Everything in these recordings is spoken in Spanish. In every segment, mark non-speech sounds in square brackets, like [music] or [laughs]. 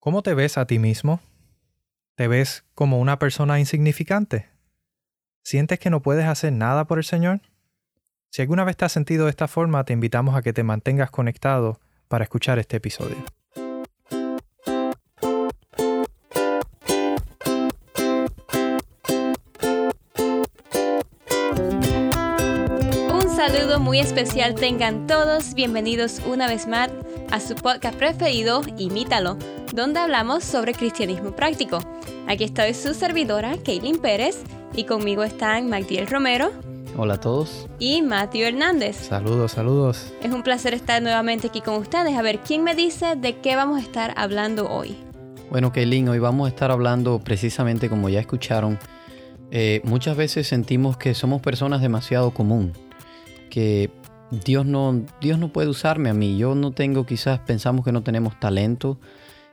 ¿Cómo te ves a ti mismo? ¿Te ves como una persona insignificante? ¿Sientes que no puedes hacer nada por el Señor? Si alguna vez te has sentido de esta forma, te invitamos a que te mantengas conectado para escuchar este episodio. Un saludo muy especial tengan todos, bienvenidos una vez más a su podcast preferido, Imítalo, donde hablamos sobre cristianismo práctico. Aquí estoy su servidora, Kaylin Pérez, y conmigo están Magdiel Romero. Hola a todos. Y Matthew Hernández. Saludos, saludos. Es un placer estar nuevamente aquí con ustedes. A ver, ¿quién me dice de qué vamos a estar hablando hoy? Bueno, Kaylin, hoy vamos a estar hablando precisamente como ya escucharon. Eh, muchas veces sentimos que somos personas demasiado común, que Dios no, Dios no puede usarme a mí. Yo no tengo, quizás pensamos que no tenemos talento.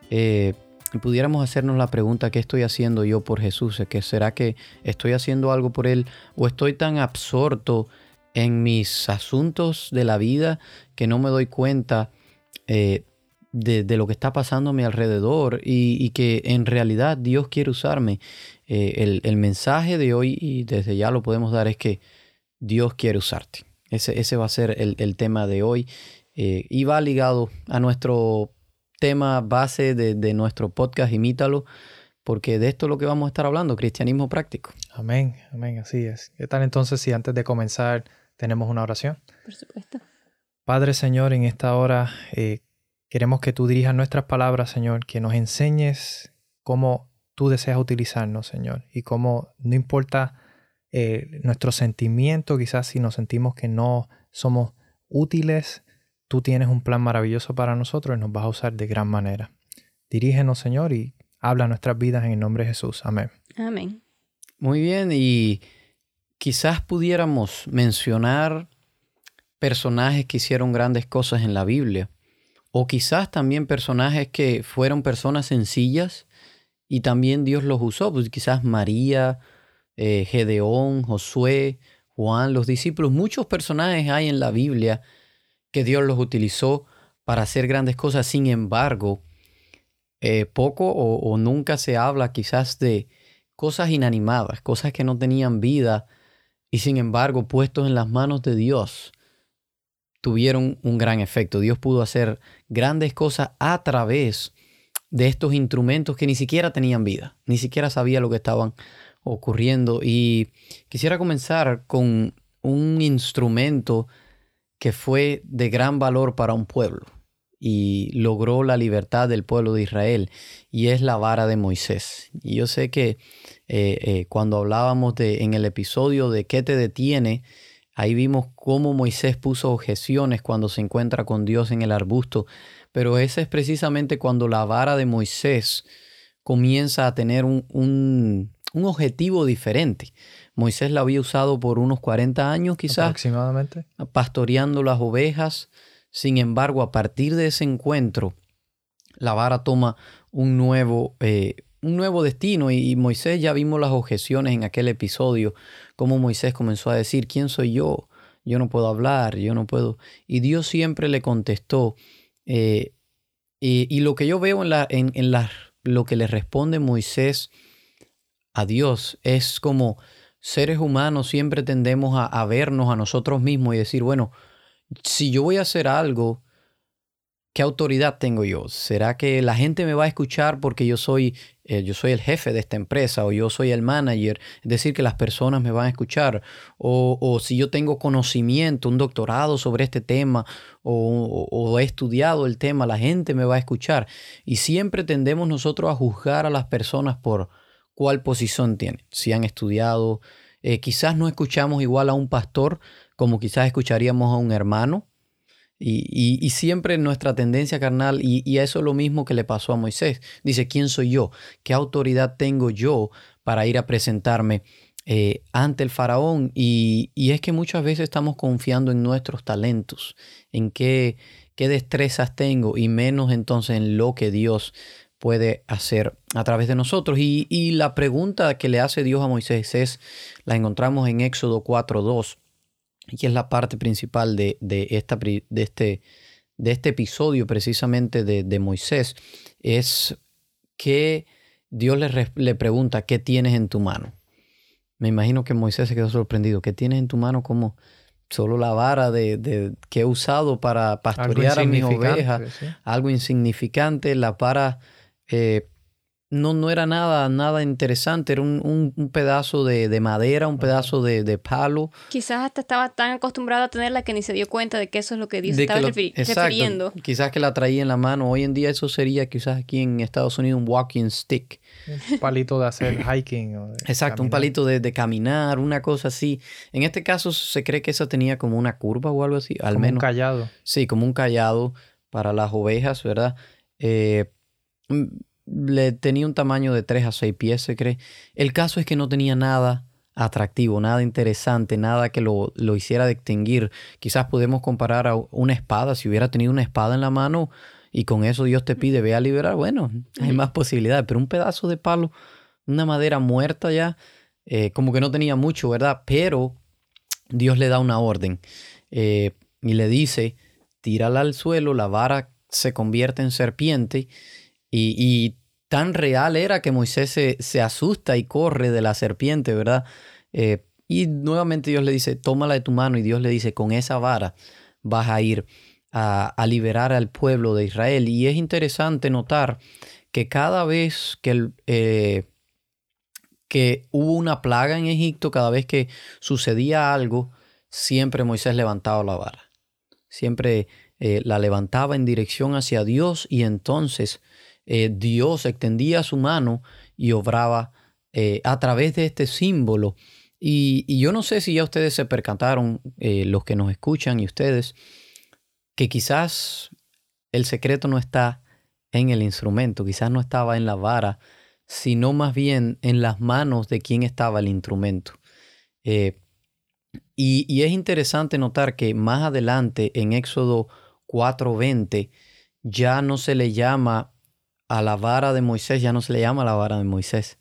Eh, pudiéramos hacernos la pregunta, ¿qué estoy haciendo yo por Jesús? ¿Que ¿Será que estoy haciendo algo por Él o estoy tan absorto en mis asuntos de la vida que no me doy cuenta eh, de, lo que está pasando a mi alrededor y, que en realidad Dios quiere usarme? Eh, el, mensaje de hoy, y desde ya lo podemos dar, es que Dios quiere usarte. Ese, ese va a ser el, tema de hoy eh, y va ligado a nuestro tema base de, nuestro podcast, imítalo, porque de esto es lo que vamos a estar hablando, cristianismo práctico. Amén, amén, así es. ¿Qué tal entonces si antes de comenzar tenemos una oración? Por supuesto. Padre Señor, en esta hora eh, queremos que tú dirijas nuestras palabras, Señor, que nos enseñes cómo tú deseas utilizarnos, Señor, y cómo no importa eh, nuestro sentimiento, quizás si nos sentimos que no somos útiles, Tú tienes un plan maravilloso para nosotros y nos vas a usar de gran manera. Dirígenos, Señor, y habla nuestras vidas en el nombre de Jesús. Amén. Amén. Muy bien, y quizás pudiéramos mencionar personajes que hicieron grandes cosas en la Biblia, o quizás también personajes que fueron personas sencillas y también Dios los usó, pues quizás María, eh, Gedeón, Josué, Juan, los discípulos, muchos personajes hay en la Biblia que Dios los utilizó para hacer grandes cosas. Sin embargo, eh, poco o, nunca se habla quizás de cosas inanimadas, cosas que no tenían vida y sin embargo puestos en las manos de Dios tuvieron un gran efecto. Dios pudo hacer grandes cosas a través de estos instrumentos que ni siquiera tenían vida, ni siquiera sabía lo que estaban ocurriendo. Y quisiera comenzar con un instrumento que fue de gran valor para un pueblo y logró la libertad del pueblo de Israel y es la vara de Moisés. Y yo sé que eh, eh, cuando hablábamos de, en el episodio de ¿qué te detiene? Ahí vimos cómo Moisés puso objeciones cuando se encuentra con Dios en el arbusto, pero ese es precisamente cuando la vara de Moisés comienza a tener un, un, un objetivo diferente. Moisés la había usado por unos 40 años quizás. Aproximadamente. Pastoreando las ovejas. Sin embargo, a partir de ese encuentro, la vara toma un nuevo, eh, un nuevo destino y, Moisés ya vimos las objeciones en aquel episodio, como Moisés comenzó a decir, ¿quién soy yo? Yo no puedo hablar, yo no puedo. Y Dios siempre le contestó. Eh, y, lo que yo veo en, la, en, en la, lo que le responde Moisés a Dios es como seres humanos siempre tendemos a, vernos a nosotros mismos y decir, bueno, si yo voy a hacer algo, ¿qué autoridad tengo yo? ¿Será que la gente me va a escuchar porque yo soy, eh, yo soy el jefe de esta empresa o yo soy el manager? Es decir, que las personas me van a escuchar. O, si yo tengo conocimiento, un doctorado sobre este tema o, o he estudiado el tema, la gente me va a escuchar. Y siempre tendemos nosotros a juzgar a las personas por cuál posición tienen, si han estudiado. Eh, quizás no escuchamos igual a un pastor como quizás escucharíamos a un hermano. Y, siempre nuestra tendencia carnal, y, eso es lo mismo que le pasó a Moisés. Dice, ¿quién soy yo? ¿Qué autoridad tengo yo para ir a presentarme eh, ante el faraón? Y, es que muchas veces estamos confiando en nuestros talentos, en qué, qué destrezas tengo y menos entonces en lo que Dios puede hacer a través de nosotros. Y, la pregunta que le hace Dios a Moisés es, la encontramos en Éxodo 4.2, y es la parte principal de, esta, de, este, de este episodio precisamente de, Moisés, es que Dios le, le pregunta, ¿qué tienes en tu mano? Me imagino que Moisés se quedó sorprendido. ¿Qué tienes en tu mano como solo la vara de, que he usado para pastorear a mis ovejas? Algo insignificante. La para eh, no, no era nada, nada interesante, era un, un, pedazo de, de, madera, un pedazo de, de, palo. Quizás hasta estaba tan acostumbrado a tenerla que ni se dio cuenta de que eso es lo que Dios estaba refiriendo. Quizás que la traía en la mano. Hoy en día eso sería quizás aquí en Estados Unidos un walking stick. Un palito de hacer hiking. exacto, un palito de, caminar, una cosa así. En este caso se cree que esa tenía como una curva o algo así, al como menos. un callado. Sí, como un callado para las ovejas, ¿verdad? Eh, le tenía un tamaño de 3 a 6 pies, se cree. El caso es que no tenía nada atractivo, nada interesante, nada que lo, lo, hiciera distinguir. Quizás podemos comparar a una espada, si hubiera tenido una espada en la mano y con eso Dios te pide, ve a liberar, bueno, hay más posibilidades, pero un pedazo de palo, una madera muerta ya, eh, como que no tenía mucho, ¿verdad? Pero Dios le da una orden eh, y le dice, tírala al suelo, la vara se convierte en serpiente y, tan real era que Moisés se, asusta y corre de la serpiente, ¿verdad? Eh, y nuevamente Dios le dice, tómala de tu mano y Dios le dice, con esa vara vas a ir a, liberar al pueblo de Israel. Y es interesante notar que cada vez que, eh, que hubo una plaga en Egipto, cada vez que sucedía algo, siempre Moisés levantaba la vara. Siempre eh, la levantaba en dirección hacia Dios y entonces eh, Dios extendía su mano y obraba eh, a través de este símbolo. Y, yo no sé si ya ustedes se percataron, eh, los que nos escuchan y ustedes, que quizás el secreto no está en el instrumento, quizás no estaba en la vara, sino más bien en las manos de quien estaba el instrumento. y, y, es interesante notar que más adelante en Éxodo 4:20 ya no se le llama a la vara de Moisés ya no se le llama la vara de Moisés,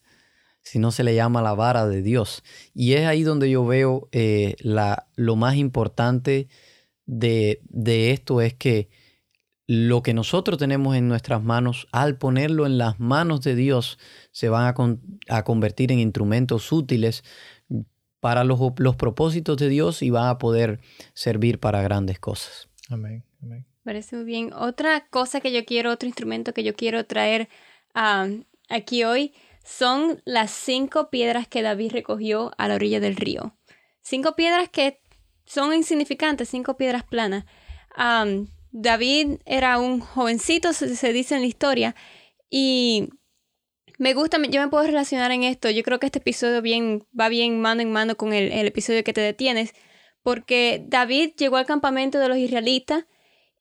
sino se le llama la vara de Dios. Y es ahí donde yo veo eh, la, lo más importante de, de esto es que lo que nosotros tenemos en nuestras manos, al ponerlo en las manos de Dios, se van a, a convertir en instrumentos útiles para los, los, propósitos de Dios y van a poder servir para grandes cosas. Amén. Amén. Parece muy bien. Otra cosa que yo quiero, otro instrumento que yo quiero traer aquí hoy son las cinco piedras que David recogió a la orilla del río. Cinco piedras que son insignificantes, cinco piedras planas. David era un jovencito, se, dice en la historia, y me gusta, yo me puedo relacionar en esto. Yo creo que este episodio bien, va bien mano en mano con el, el episodio que te detienes, porque David llegó al campamento de los israelitas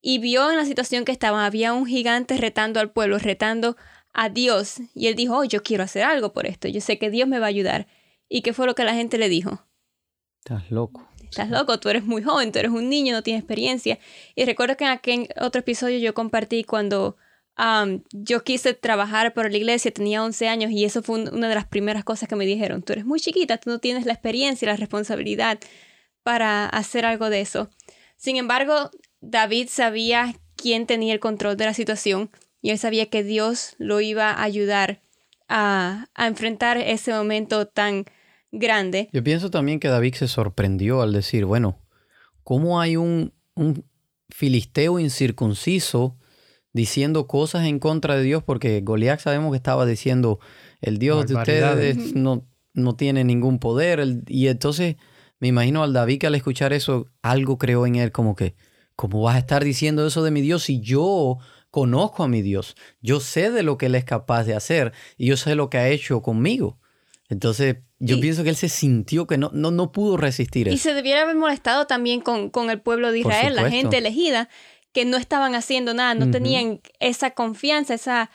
y vio en la situación que estaban, había un gigante retando al pueblo, retando a Dios. Y él dijo, oh, yo quiero hacer algo por esto, yo sé que Dios me va a ayudar. ¿Y qué fue lo que la gente le dijo? Estás loco. Estás loco, tú eres muy joven, tú eres un niño, no tienes experiencia. Y recuerdo que en aquel otro episodio yo compartí cuando yo quise trabajar por la iglesia, tenía 11 años y eso fue una de las primeras cosas que me dijeron. Tú eres muy chiquita, tú no tienes la experiencia y la responsabilidad para hacer algo de eso. Sin embargo, David sabía quién tenía el control de la situación y él sabía que Dios lo iba a ayudar a, enfrentar ese momento tan grande. Yo pienso también que David se sorprendió al decir, bueno, ¿cómo hay un, un filisteo incircunciso diciendo cosas en contra de Dios? Porque Goliat sabemos que estaba diciendo, el Dios de ustedes no, no tiene ningún poder. y entonces me imagino al David que al escuchar eso, algo creó en él como que, ¿Cómo vas a estar diciendo eso de mi Dios si yo conozco a mi Dios? Yo sé de lo que Él es capaz de hacer y yo sé lo que ha hecho conmigo. Entonces, yo pienso que él se sintió que no, no, no pudo resistir eso. Y se debiera haber molestado también con, con el pueblo de Israel, la gente elegida, que no estaban haciendo nada, no tenían esa confianza, esa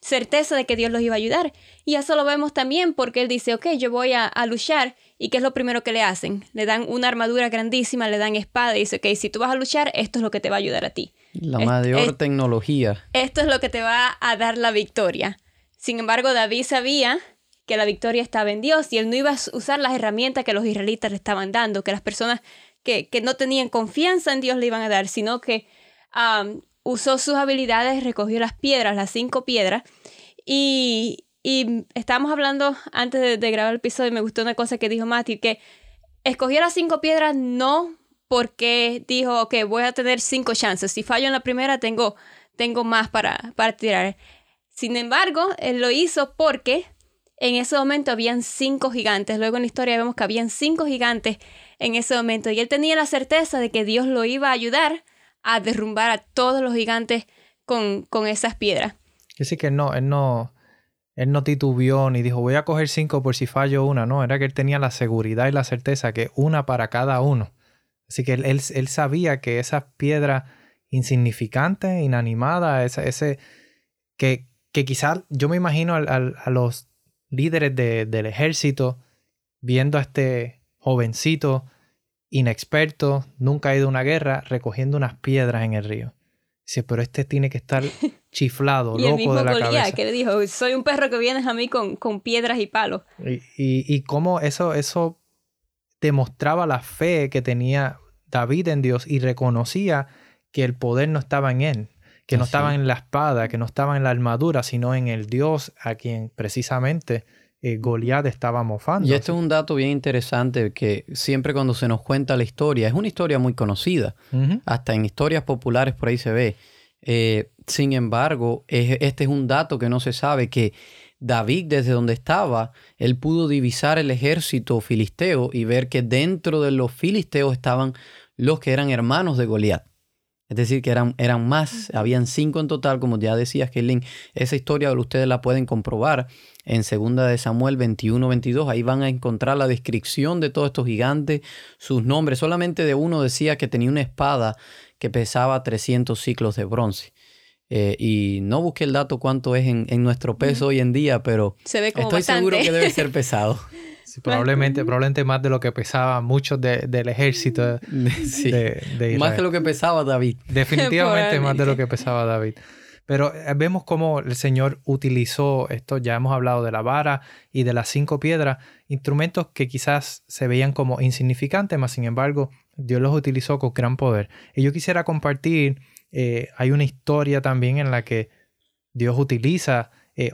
certeza de que Dios los iba a ayudar. Y eso lo vemos también porque él dice, ok, yo voy a, a luchar ¿Y qué es lo primero que le hacen? Le dan una armadura grandísima, le dan espada y dice, ok, si tú vas a luchar, esto es lo que te va a ayudar a ti. La mayor tecnología. Esto es lo que te va a dar la victoria. Sin embargo, David sabía que la victoria estaba en Dios y él no iba a usar las herramientas que los israelitas le estaban dando, que las personas que, no tenían confianza en Dios le iban a dar, sino que usó sus habilidades, recogió las piedras, las cinco piedras, Y, y estábamos hablando antes de, grabar el episodio y me gustó una cosa que dijo Matthew, que escogió las cinco piedras no porque dijo, ok, voy a tener cinco chances. Si fallo en la primera, tengo, tengo más para, para tirar. Sin embargo, él lo hizo porque en ese momento habían cinco gigantes. Luego en la historia vemos que habían cinco gigantes en ese momento. Y él tenía la certeza de que Dios lo iba a ayudar a derrumbar a todos los gigantes con, con esas piedras. Así que no, él no, él no titubeó ni dijo voy a coger cinco por si fallo una. No, era que él tenía la seguridad y la certeza que una para cada uno. Así que él, él, sabía que esas piedras insignificantes, inanimadas, ese, ese que, que quizás yo me imagino a los líderes del ejército viendo a este jovencito inexperto, nunca ha ido a una guerra, recogiendo unas piedras en el río. Dice, pero este tiene que estar [laughs] chiflado, loco de la cabeza. que le dijo, soy un perro que vienes a mí con, con piedras y palos. Y, y, y cómo eso, eso demostraba la fe que tenía David en Dios y reconocía que el poder no estaba en él, que no estaba en la espada, que no estaba en la armadura, sino en el Dios a quien precisamente eh, Goliat estaba mofando. Y esto es un dato bien interesante que siempre cuando se nos cuenta la historia, es una historia muy conocida, hasta en historias populares por ahí se ve. Eh, sin embargo, este es un dato que no se sabe, que David desde donde estaba, él pudo divisar el ejército filisteo y ver que dentro de los filisteos estaban los que eran hermanos de Goliat. Es decir, que eran, eran más, habían cinco en total, como ya decías, Kelly. Esa historia ustedes la pueden comprobar en 2 de Samuel 21-22. Ahí van a encontrar la descripción de todos estos gigantes, sus nombres. Solamente de uno decía que tenía una espada que pesaba 300 ciclos de bronce. Eh, y no busqué el dato cuánto es en, nuestro peso hoy en día, pero estoy seguro que debe ser [laughs] pesado. Probablemente, probablemente más de lo que pesaba muchos del ejército [laughs] de, Más de lo que pesaba David. [laughs] Definitivamente más de lo que pesaba David. Pero eh, vemos cómo el Señor utilizó esto, ya hemos hablado de la vara y de las cinco piedras, instrumentos que quizás se veían como insignificantes, mas sin embargo Dios los utilizó con gran poder. Y yo quisiera compartir, eh, hay una historia también en la que Dios utiliza eh,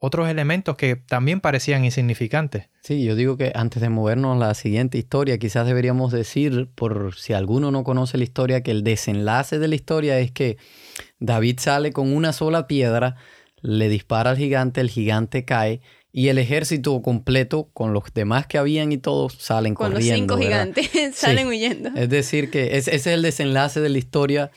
otros elementos que también parecían insignificantes. Sí, yo digo que antes de movernos a la siguiente historia, quizás deberíamos decir, por si alguno no conoce la historia, que el desenlace de la historia es que David sale con una sola piedra, le dispara al gigante, el gigante cae y el ejército completo, con los demás que habían y todos, salen corriendo. Con los cinco gigantes [laughs] salen huyendo. Es decir, que ese es el desenlace de la historia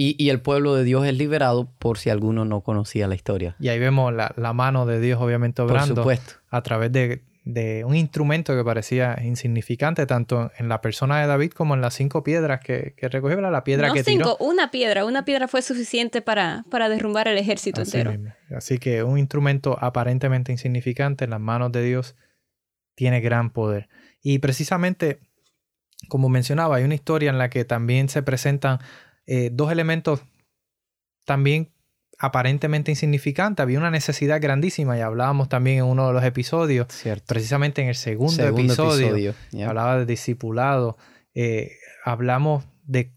y, el pueblo de Dios es liberado por si alguno no conocía la historia. Y ahí vemos la, mano de Dios obviamente obrando a través de, un instrumento que parecía insignificante tanto en la persona de David como en las cinco piedras que, que recogió, la piedra que cinco, una piedra, una piedra fue suficiente para, para derrumbar el ejército entero. Así que un instrumento aparentemente insignificante en las manos de Dios tiene gran poder. Y precisamente, como mencionaba, hay una historia en la que también se presentan eh, dos elementos también aparentemente insignificantes. Había una necesidad grandísima y hablábamos también en uno de los episodios, precisamente en el segundo, episodio, hablaba de discipulado. Eh, hablamos de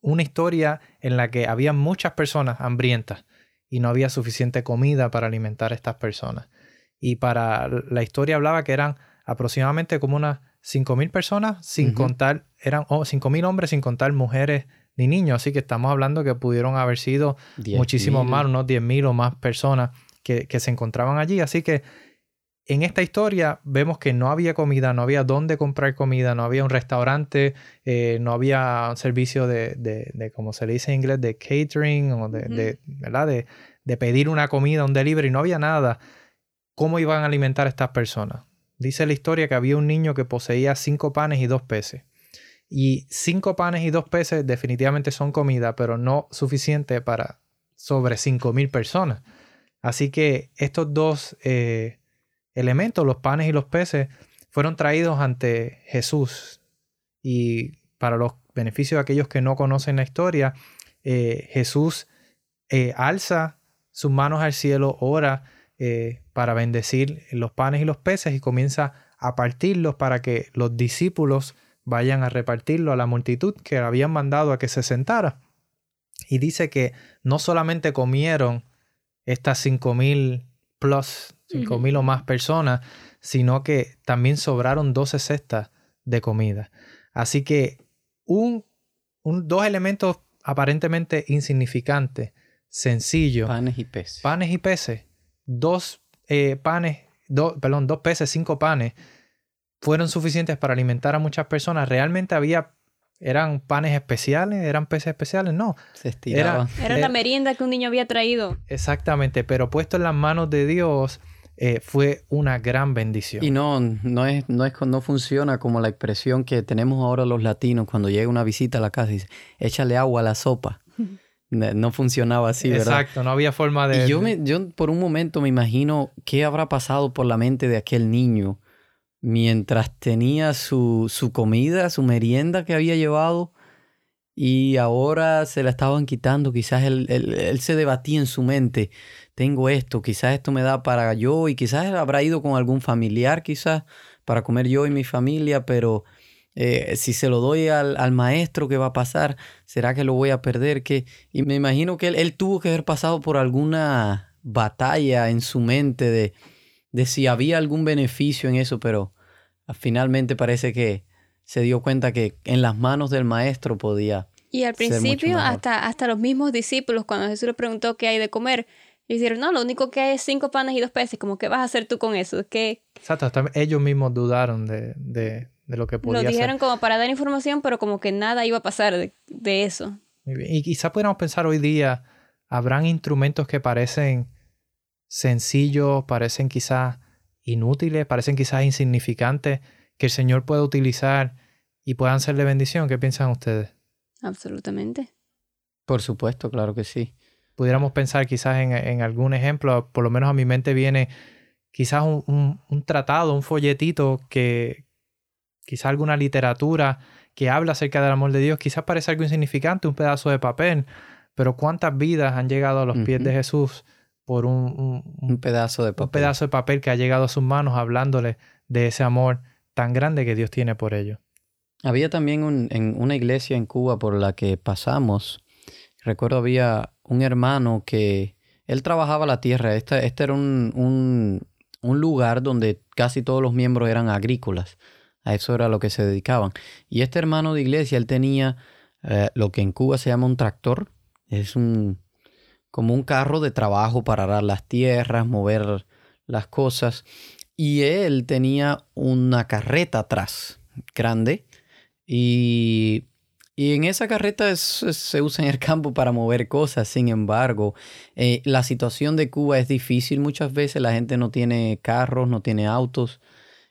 una historia en la que había muchas personas hambrientas y no había suficiente comida para alimentar a estas personas. Y para la historia hablaba que eran aproximadamente como unas 5.000 personas, sin contar, eran 5.000 hombres, sin contar mujeres ni niños. Así que estamos hablando que pudieron haber sido muchísimos más, unos 10.000 o más personas que, se encontraban allí. Así que en esta historia vemos que no había comida, no había dónde comprar comida, no había un restaurante, eh, no había un servicio de, de, como se le dice en inglés, de catering o de, ¿verdad? de, de pedir una comida, un delivery, no había nada. ¿Cómo iban a alimentar a estas personas? Dice la historia que había un niño que poseía cinco panes y dos peces. Y cinco panes y dos peces definitivamente son comida, pero no suficiente para sobre cinco mil personas. Así que estos dos eh, elementos, los panes y los peces, fueron traídos ante Jesús. Y para los beneficios de aquellos que no conocen la historia, eh, Jesús eh, alza sus manos al cielo, ora para bendecir los panes y los peces y comienza a partirlos para que los discípulos vayan a repartirlo a la multitud que habían mandado a que se sentara. Y dice que no solamente comieron estas 5.000 plus, 5.000 o más personas, sino que también sobraron 12 cestas de comida. Así que un, dos elementos aparentemente insignificantes, sencillos. Panes y peces. Panes y peces. Dos eh, panes, perdón, dos peces, cinco panes, fueron suficientes para alimentar a muchas personas. Realmente había ¿Eran panes especiales? ¿Eran peces especiales? No. Se estiraban. Era, la merienda que un niño había traído. Exactamente, pero puesto en las manos de Dios eh, fue una gran bendición. Y no, no es, no es, no funciona como la expresión que tenemos ahora los latinos cuando llega una visita a la casa y dice, échale agua a la sopa. [laughs] No funcionaba así, ¿verdad? Exacto, no había forma de... Y yo, me, yo por un momento me imagino qué habrá pasado por la mente de aquel niño mientras tenía su, su comida, su merienda que había llevado y ahora se la estaban quitando. Quizás él, él, se debatía en su mente, tengo esto, quizás esto me da para yo y quizás habrá ido con algún familiar quizás para comer yo y mi familia, pero eh, si se lo doy al, al, maestro, ¿qué va a pasar? ¿Será que lo voy a perder? ¿Qué? Y me imagino que él, él tuvo que haber pasado por alguna batalla en su mente de, de si había algún beneficio en eso, pero finalmente parece que se dio cuenta que en las manos del maestro podía. Y al principio, hasta, hasta los mismos discípulos, cuando Jesús le preguntó qué hay de comer, dijeron, no, lo único que hay es cinco panes y dos peces, como qué vas a hacer tú con eso. ¿Qué? Exacto, ellos mismos dudaron de, de, de, lo que podía Lo dijeron como para dar información, pero como que nada iba a pasar de, de eso. Y quizá pudiéramos pensar hoy día, habrán instrumentos que parecen sencillos, parecen quizás inútiles, parecen quizás insignificantes, que el Señor pueda utilizar y puedan ser de bendición. ¿Qué piensan ustedes? Absolutamente. Por supuesto, claro que sí. Pudiéramos pensar quizás en, algún ejemplo, por lo menos a mi mente viene quizás un, tratado, un folletito que quizás alguna literatura que habla acerca del amor de Dios, quizás parece algo insignificante, un pedazo de papel, pero cuántas vidas han llegado a los pies de Jesús por un, un, pedazo de papel. Un pedazo de papel que ha llegado a sus manos hablándole de ese amor tan grande que Dios tiene por ellos. Había también en una iglesia en Cuba por la que pasamos, recuerdo había un hermano que él trabajaba la tierra. Este, este era un, un, lugar donde casi todos los miembros eran agrícolas. A eso era lo que se dedicaban. Y este hermano de iglesia, él tenía eh, lo que en Cuba se llama un tractor. Es un, como un carro de trabajo para arar las tierras, mover las cosas. Y él tenía una carreta atrás, grande, y, en esa carreta se usa en el campo para mover cosas. Sin embargo, eh, la situación de Cuba es difícil muchas veces. La gente no tiene carros, no tiene autos,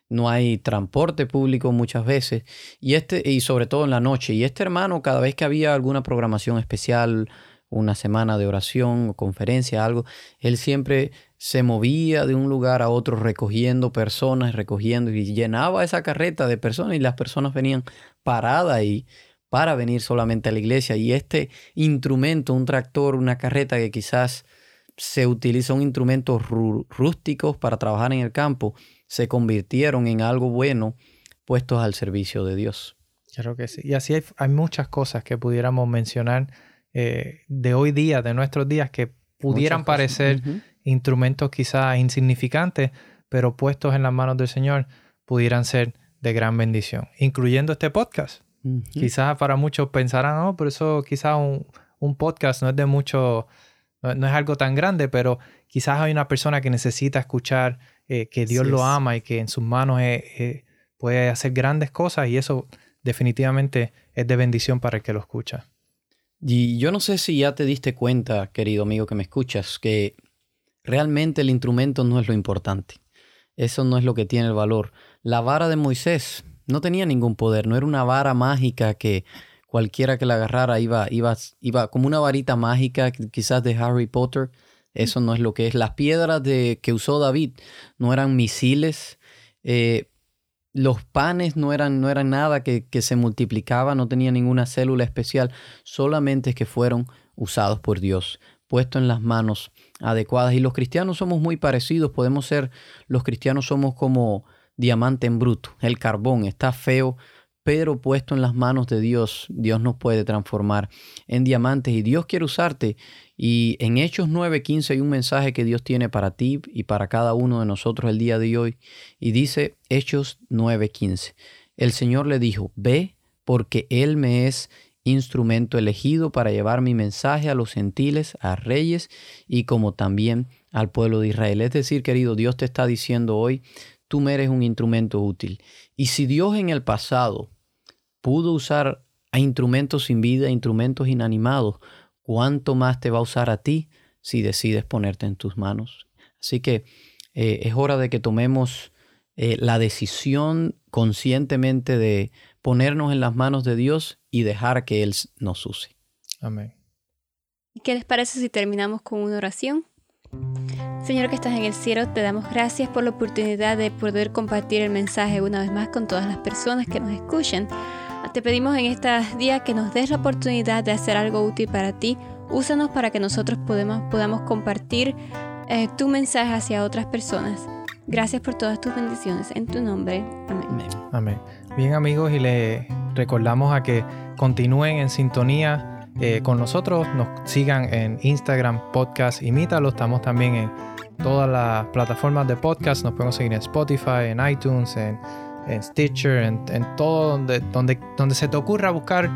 no hay transporte público muchas veces. Y, este, y sobre todo en la noche. Y este hermano, cada vez que había alguna programación especial, una semana de oración o conferencia, algo, él siempre se movía de un lugar a otro recogiendo personas, recogiendo y llenaba esa carreta de personas y las personas venían paradas ahí para venir solamente a la iglesia. Y este instrumento, un tractor, una carreta que quizás se utiliza un instrumento rústicos para trabajar en el campo, se convirtieron en algo bueno puestos al servicio de Dios. Claro que sí. Y así hay muchas cosas que pudiéramos mencionar eh, de hoy día, de nuestros días, que pudieran parecer instrumentos quizás insignificantes, pero puestos en las manos del Señor, pudieran ser de gran bendición, incluyendo este podcast. Quizás para muchos pensarán, no, oh, pero eso quizás un, podcast no es de mucho, no, es algo tan grande, pero quizás hay una persona que necesita escuchar eh, que Dios lo ama y que en sus manos eh, puede hacer grandes cosas y eso definitivamente es de bendición para el que lo escucha. Y yo no sé si ya te diste cuenta, querido amigo que me escuchas, que realmente el instrumento no es lo importante. Eso no es lo que tiene el valor. La vara de Moisés no tenía ningún poder, no era una vara mágica que cualquiera que la agarrara iba, iba, iba como una varita mágica quizás de Harry Potter. Eso no es lo que es. Las piedras de, que usó David no eran misiles. Eh, los panes no eran, no eran nada que, se multiplicaba, no tenía ninguna célula especial, solamente que fueron usados por Dios, puestos en las manos adecuadas. Y los cristianos somos muy parecidos, podemos ser, los cristianos somos como diamante en bruto, el carbón está feo, pero puesto en las manos de Dios, Dios nos puede transformar en diamantes y Dios quiere usarte Y en Hechos 9:15 hay un mensaje que Dios tiene para ti y para cada uno de nosotros el día de hoy. Y dice Hechos 9:15. El Señor le dijo, ve porque Él me es instrumento elegido para llevar mi mensaje a los gentiles, a reyes y como también al pueblo de Israel. Es decir, querido, Dios te está diciendo hoy, tú me eres un instrumento útil. Y si Dios en el pasado pudo usar a instrumentos sin vida, instrumentos inanimados, ¿cuánto más te va a usar a ti si decides ponerte en tus manos? Así que eh, es hora de que tomemos eh, la decisión conscientemente de ponernos en las manos de Dios y dejar que Él nos use. Amén. ¿Qué les parece si terminamos con una oración? Señor que estás en el cielo, te damos gracias por la oportunidad de poder compartir el mensaje una vez más con todas las personas que nos escuchan. Te pedimos en estos días que nos des la oportunidad de hacer algo útil para ti. Úsanos para que nosotros podamos, podamos compartir eh, tu mensaje hacia otras personas. Gracias por todas tus bendiciones. En tu nombre. Amén. Amén. Bien amigos, y les recordamos a que continúen en sintonía eh, con nosotros. Nos sigan en Instagram, podcast, imítalo. Estamos también en todas las plataformas de podcast. Nos podemos seguir en Spotify, en iTunes, en, Stitcher, en, todo donde, donde, donde se te ocurra buscar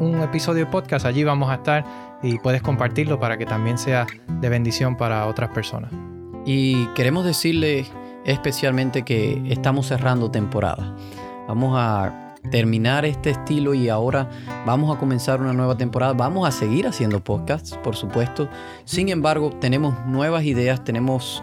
un episodio de podcast. Allí vamos a estar y puedes compartirlo para que también sea de bendición para otras personas. Y queremos decirle especialmente que estamos cerrando temporada. Vamos a terminar este estilo y ahora vamos a comenzar una nueva temporada. Vamos a seguir haciendo podcasts, por supuesto. Sin embargo, tenemos nuevas ideas, tenemos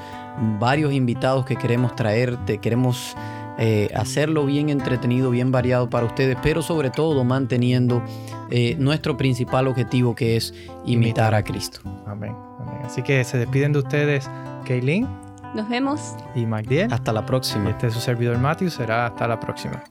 varios invitados que queremos traerte, queremos eh, hacerlo bien entretenido, bien variado para ustedes, pero sobre todo manteniendo eh, nuestro principal objetivo que es imitar a Cristo. Amén. Amén. Así que se despiden de ustedes, Kaylin. Nos vemos. Y Magdiel. Hasta la próxima. Este es su servidor Matthew. Será hasta la próxima.